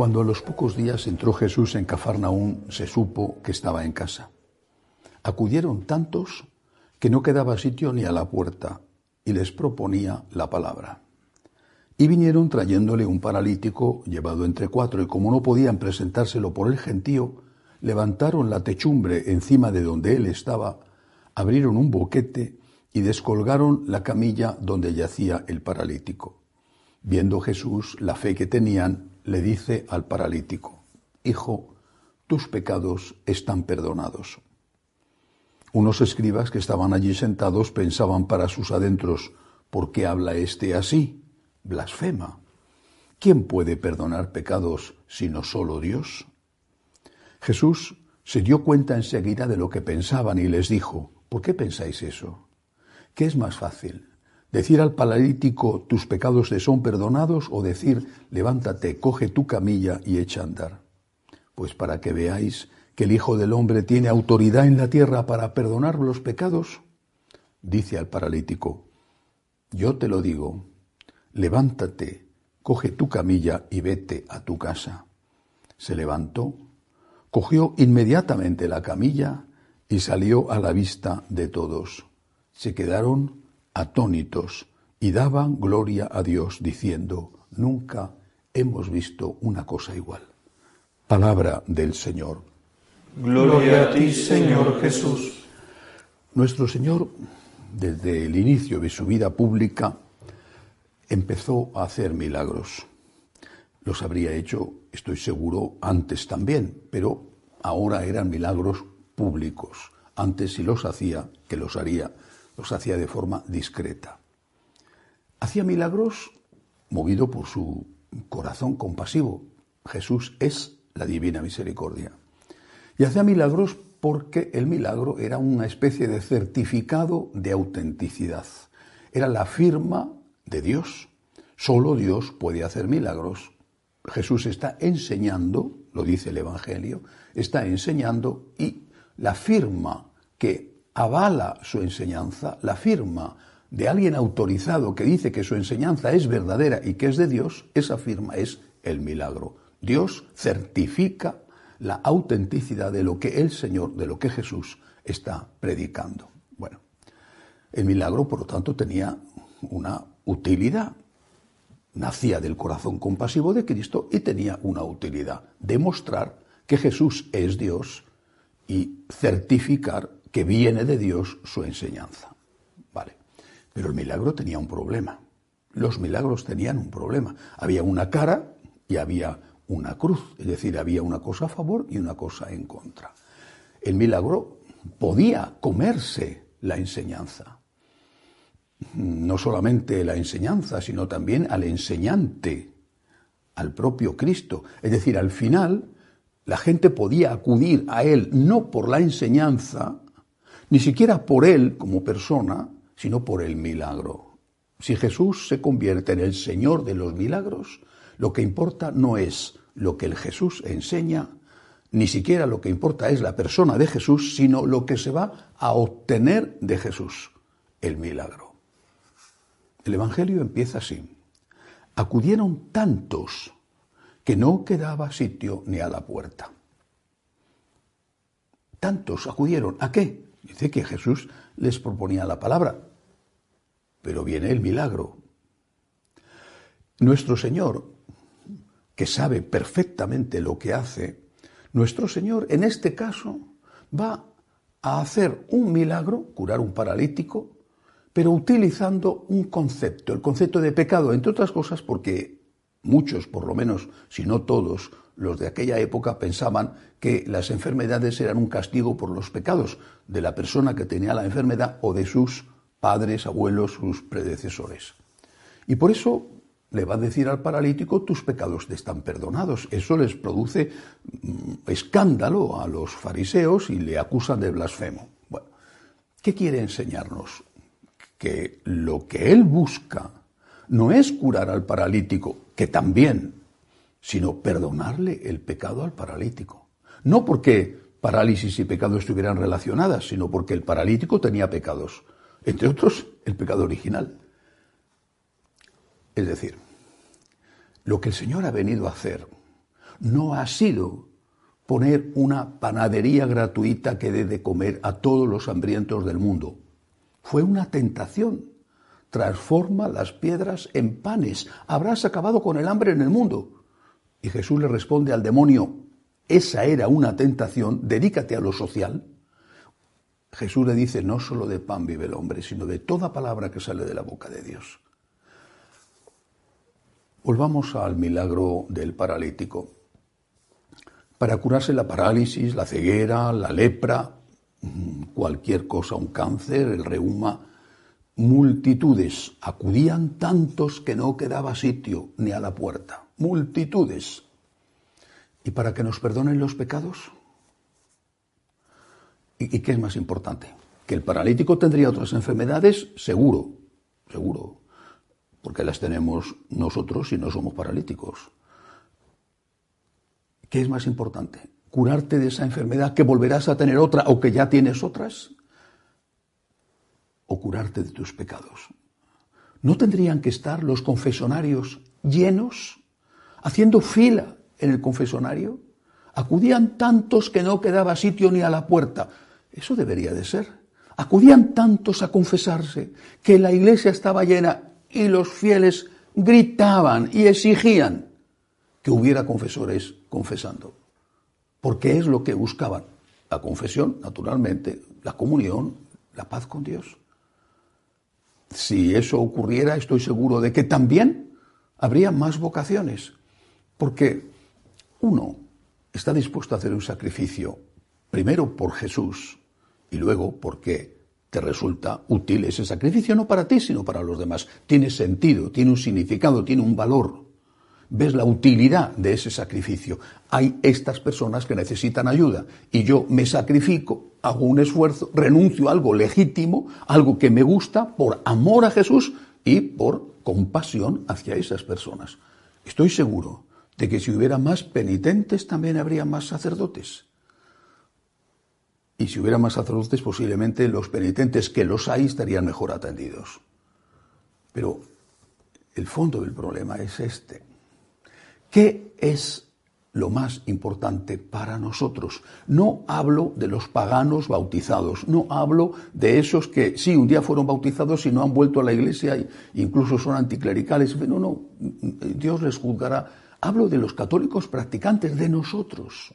Cuando a los pocos días entró Jesús en Cafarnaún, se supo que estaba en casa. Acudieron tantos que no quedaba sitio ni a la puerta, y les proponía la palabra. Y vinieron trayéndole un paralítico llevado entre cuatro, y como no podían presentárselo por el gentío, levantaron la techumbre encima de donde él estaba, abrieron un boquete y descolgaron la camilla donde yacía el paralítico. Viendo Jesús la fe que tenían, le dice al paralítico, Hijo, tus pecados están perdonados. Unos escribas que estaban allí sentados pensaban para sus adentros, ¿por qué habla éste así? Blasfema. ¿Quién puede perdonar pecados sino solo Dios? Jesús se dio cuenta enseguida de lo que pensaban y les dijo, ¿por qué pensáis eso? ¿Qué es más fácil? Decir al paralítico, tus pecados te son perdonados, o decir, levántate, coge tu camilla y echa a andar. Pues para que veáis que el Hijo del Hombre tiene autoridad en la tierra para perdonar los pecados, dice al paralítico, yo te lo digo, levántate, coge tu camilla y vete a tu casa. Se levantó, cogió inmediatamente la camilla y salió a la vista de todos. Se quedaron atónitos y daban gloria a Dios diciendo, nunca hemos visto una cosa igual. Palabra del Señor. Gloria a ti, Señor Jesús. Nuestro Señor, desde el inicio de su vida pública, empezó a hacer milagros. Los habría hecho, estoy seguro, antes también, pero ahora eran milagros públicos. Antes si los hacía, que los haría hacía de forma discreta. Hacía milagros movido por su corazón compasivo. Jesús es la divina misericordia. Y hacía milagros porque el milagro era una especie de certificado de autenticidad. Era la firma de Dios. Solo Dios puede hacer milagros. Jesús está enseñando, lo dice el Evangelio, está enseñando y la firma que avala su enseñanza, la firma de alguien autorizado que dice que su enseñanza es verdadera y que es de Dios, esa firma es el milagro. Dios certifica la autenticidad de lo que el Señor, de lo que Jesús está predicando. Bueno, el milagro, por lo tanto, tenía una utilidad. Nacía del corazón compasivo de Cristo y tenía una utilidad, demostrar que Jesús es Dios y certificar que viene de Dios su enseñanza. Vale. Pero el milagro tenía un problema. Los milagros tenían un problema. Había una cara y había una cruz, es decir, había una cosa a favor y una cosa en contra. El milagro podía comerse la enseñanza. No solamente la enseñanza, sino también al enseñante, al propio Cristo. Es decir, al final la gente podía acudir a Él no por la enseñanza, ni siquiera por Él como persona, sino por el milagro. Si Jesús se convierte en el Señor de los milagros, lo que importa no es lo que el Jesús enseña, ni siquiera lo que importa es la persona de Jesús, sino lo que se va a obtener de Jesús, el milagro. El Evangelio empieza así. Acudieron tantos que no quedaba sitio ni a la puerta. Tantos acudieron. ¿A qué? Dice que Jesús les proponía la palabra, pero viene el milagro. Nuestro Señor, que sabe perfectamente lo que hace, nuestro Señor en este caso va a hacer un milagro, curar un paralítico, pero utilizando un concepto, el concepto de pecado, entre otras cosas porque muchos, por lo menos, si no todos, los de aquella época pensaban que las enfermedades eran un castigo por los pecados de la persona que tenía la enfermedad o de sus padres, abuelos, sus predecesores. Y por eso le va a decir al paralítico, tus pecados te están perdonados. Eso les produce mm, escándalo a los fariseos y le acusan de blasfemo. Bueno, ¿qué quiere enseñarnos? Que lo que él busca no es curar al paralítico, que también sino perdonarle el pecado al paralítico. No porque parálisis y pecado estuvieran relacionadas, sino porque el paralítico tenía pecados, entre otros el pecado original. Es decir, lo que el Señor ha venido a hacer no ha sido poner una panadería gratuita que dé de comer a todos los hambrientos del mundo. Fue una tentación. Transforma las piedras en panes. Habrás acabado con el hambre en el mundo. Y Jesús le responde al demonio, esa era una tentación, dedícate a lo social. Jesús le dice, no solo de pan vive el hombre, sino de toda palabra que sale de la boca de Dios. Volvamos al milagro del paralítico. Para curarse la parálisis, la ceguera, la lepra, cualquier cosa, un cáncer, el reuma, multitudes, acudían tantos que no quedaba sitio ni a la puerta, multitudes. ¿Y para que nos perdonen los pecados? ¿Y, qué es más importante? ¿Que el paralítico tendría otras enfermedades? Seguro, seguro, porque las tenemos nosotros y no somos paralíticos. ¿Qué es más importante? ¿Curarte de esa enfermedad que volverás a tener otra o que ya tienes otras? ¿O curarte de tus pecados? ¿No tendrían que estar los confesonarios llenos, haciendo fila en el confesonario? Acudían tantos que no quedaba sitio ni a la puerta. Eso debería de ser. Acudían tantos a confesarse que la iglesia estaba llena y los fieles gritaban y exigían que hubiera confesores confesando. Porque es lo que buscaban. La confesión, naturalmente, la comunión, la paz con Dios. Si eso ocurriera, estoy seguro de que también habría más vocaciones. Porque uno está dispuesto a hacer un sacrificio, primero por Jesús, y luego porque te resulta útil ese sacrificio, no para ti, sino para los demás. Tiene sentido, tiene un significado, tiene un valor. Ves la utilidad de ese sacrificio. Hay estas personas que necesitan ayuda y yo me sacrifico, hago un esfuerzo, renuncio a algo legítimo, algo que me gusta, por amor a Jesús y por compasión hacia esas personas. Estoy seguro de que si hubiera más penitentes también habría más sacerdotes. Y si hubiera más sacerdotes, posiblemente los penitentes que los hay estarían mejor atendidos. Pero el fondo del problema es este. ¿Qué es lo más importante para nosotros? No hablo de los paganos bautizados, no hablo de esos que sí, un día fueron bautizados y no han vuelto a la iglesia e incluso son anticlericales. No, no, Dios les juzgará. Hablo de los católicos practicantes, de nosotros.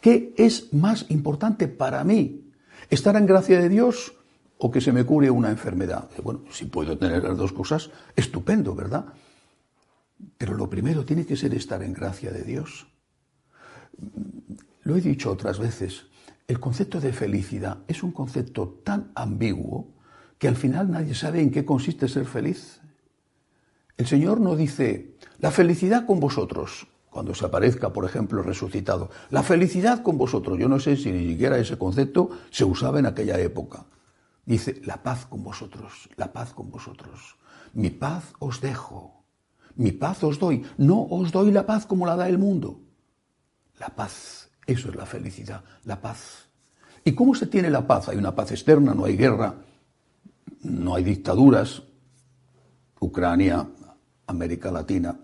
¿Qué es más importante para mí? ¿Estar en gracia de Dios o que se me cure una enfermedad? Bueno, si puedo tener las dos cosas, estupendo, ¿verdad? Pero lo primero tiene que ser estar en gracia de Dios. Lo he dicho otras veces, el concepto de felicidad es un concepto tan ambiguo que al final nadie sabe en qué consiste ser feliz. El Señor no dice, la felicidad con vosotros, cuando se aparezca, por ejemplo, resucitado. La felicidad con vosotros. Yo no sé si ni siquiera ese concepto se usaba en aquella época. Dice, la paz con vosotros, la paz con vosotros. Mi paz os dejo, mi paz os doy. No os doy la paz como la da el mundo. La paz, eso es la felicidad, la paz. ¿Y cómo se tiene la paz? Hay una paz externa, no hay guerra, no hay dictaduras. Ucrania, América Latina,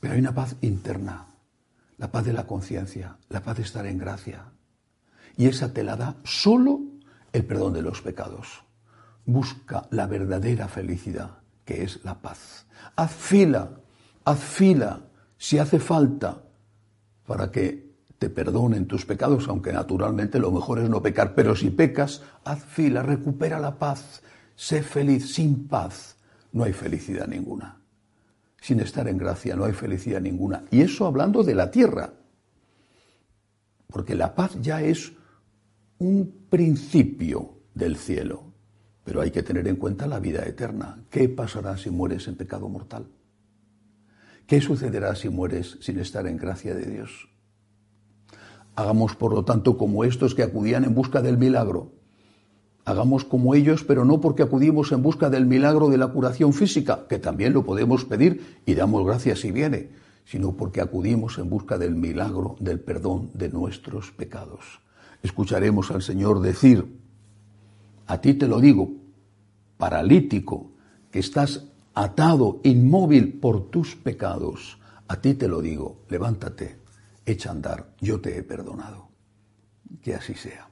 pero hay una paz interna, la paz de la conciencia, la paz de estar en gracia. Y esa te la da solo el perdón de los pecados. Busca la verdadera felicidad, que es la paz. Haz fila, haz fila, si hace falta, para que te perdonen tus pecados, aunque naturalmente lo mejor es no pecar, pero si pecas, haz fila, recupera la paz, sé feliz, sin paz no hay felicidad ninguna sin estar en gracia, no hay felicidad ninguna. Y eso hablando de la tierra, porque la paz ya es un principio del cielo, pero hay que tener en cuenta la vida eterna. ¿Qué pasará si mueres en pecado mortal? ¿Qué sucederá si mueres sin estar en gracia de Dios? Hagamos, por lo tanto, como estos que acudían en busca del milagro, Hagamos como ellos, pero no porque acudimos en busca del milagro de la curación física, que también lo podemos pedir y damos gracias si viene, sino porque acudimos en busca del milagro del perdón de nuestros pecados. Escucharemos al Señor decir, a ti te lo digo, paralítico, que estás atado, inmóvil por tus pecados, a ti te lo digo, levántate, echa a andar, yo te he perdonado. Que así sea.